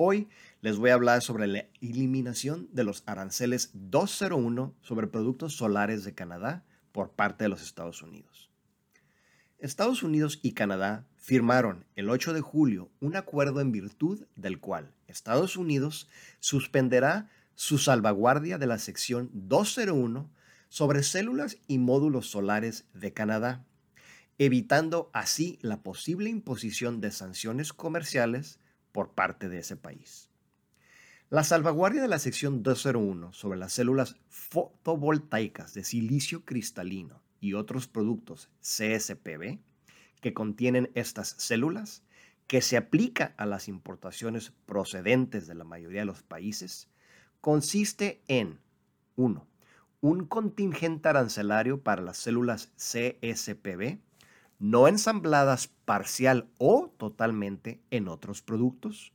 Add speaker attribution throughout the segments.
Speaker 1: Hoy les voy a hablar sobre la eliminación de los aranceles 201 sobre productos solares de Canadá por parte de los Estados Unidos. Estados Unidos y Canadá firmaron el 8 de julio un acuerdo en virtud del cual Estados Unidos suspenderá su salvaguardia de la sección 201 sobre células y módulos solares de Canadá, evitando así la posible imposición de sanciones comerciales por parte de ese país. La salvaguardia de la sección 201 sobre las células fotovoltaicas de silicio cristalino y otros productos CSPB que contienen estas células, que se aplica a las importaciones procedentes de la mayoría de los países, consiste en 1. Un contingente arancelario para las células CSPB no ensambladas parcial o totalmente en otros productos,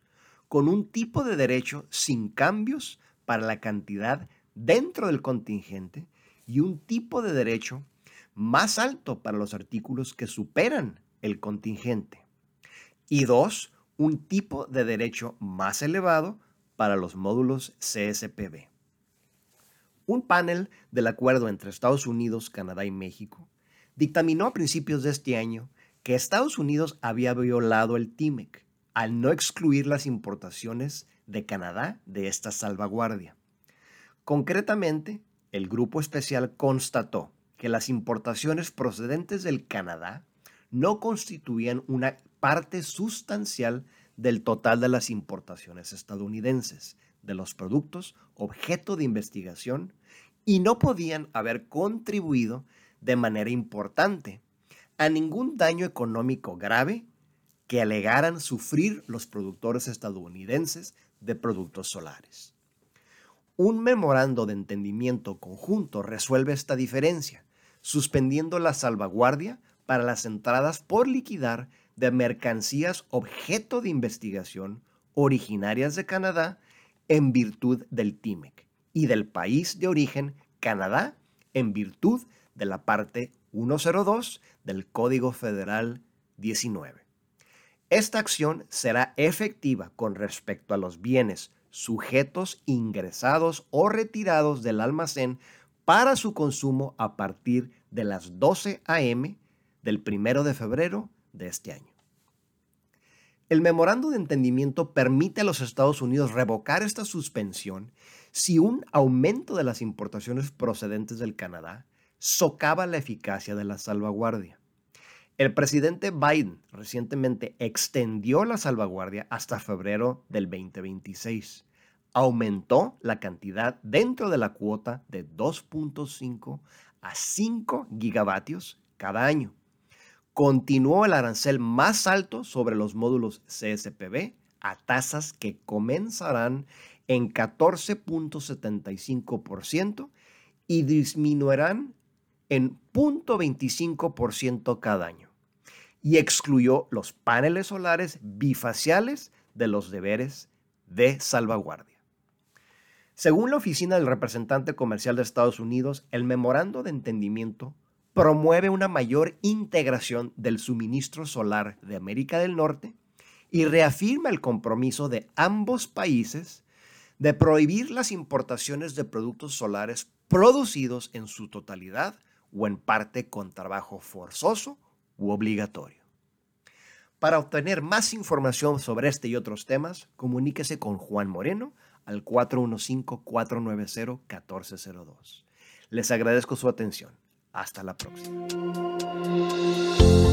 Speaker 1: con un tipo de derecho sin cambios para la cantidad dentro del contingente y un tipo de derecho más alto para los artículos que superan el contingente. Y dos, un tipo de derecho más elevado para los módulos CSPB. Un panel del acuerdo entre Estados Unidos, Canadá y México dictaminó a principios de este año que Estados Unidos había violado el TIMEC al no excluir las importaciones de Canadá de esta salvaguardia. Concretamente, el grupo especial constató que las importaciones procedentes del Canadá no constituían una parte sustancial del total de las importaciones estadounidenses de los productos objeto de investigación y no podían haber contribuido de manera importante a ningún daño económico grave que alegaran sufrir los productores estadounidenses de productos solares. Un memorando de entendimiento conjunto resuelve esta diferencia, suspendiendo la salvaguardia para las entradas por liquidar de mercancías objeto de investigación originarias de Canadá en virtud del TIMEC y del país de origen Canadá en virtud de la parte 102 del Código Federal 19. Esta acción será efectiva con respecto a los bienes sujetos ingresados o retirados del almacén para su consumo a partir de las 12 a.m. del 1 de febrero de este año. El memorando de entendimiento permite a los Estados Unidos revocar esta suspensión si un aumento de las importaciones procedentes del Canadá socava la eficacia de la salvaguardia. El presidente Biden recientemente extendió la salvaguardia hasta febrero del 2026. Aumentó la cantidad dentro de la cuota de 2.5 a 5 gigavatios cada año. Continuó el arancel más alto sobre los módulos CSPB a tasas que comenzarán en 14.75% y disminuirán en 0.25% cada año y excluyó los paneles solares bifaciales de los deberes de salvaguardia. Según la Oficina del Representante Comercial de Estados Unidos, el memorando de entendimiento promueve una mayor integración del suministro solar de América del Norte y reafirma el compromiso de ambos países de prohibir las importaciones de productos solares producidos en su totalidad o en parte con trabajo forzoso u obligatorio. Para obtener más información sobre este y otros temas, comuníquese con Juan Moreno al 415-490-1402. Les agradezco su atención. Hasta la próxima.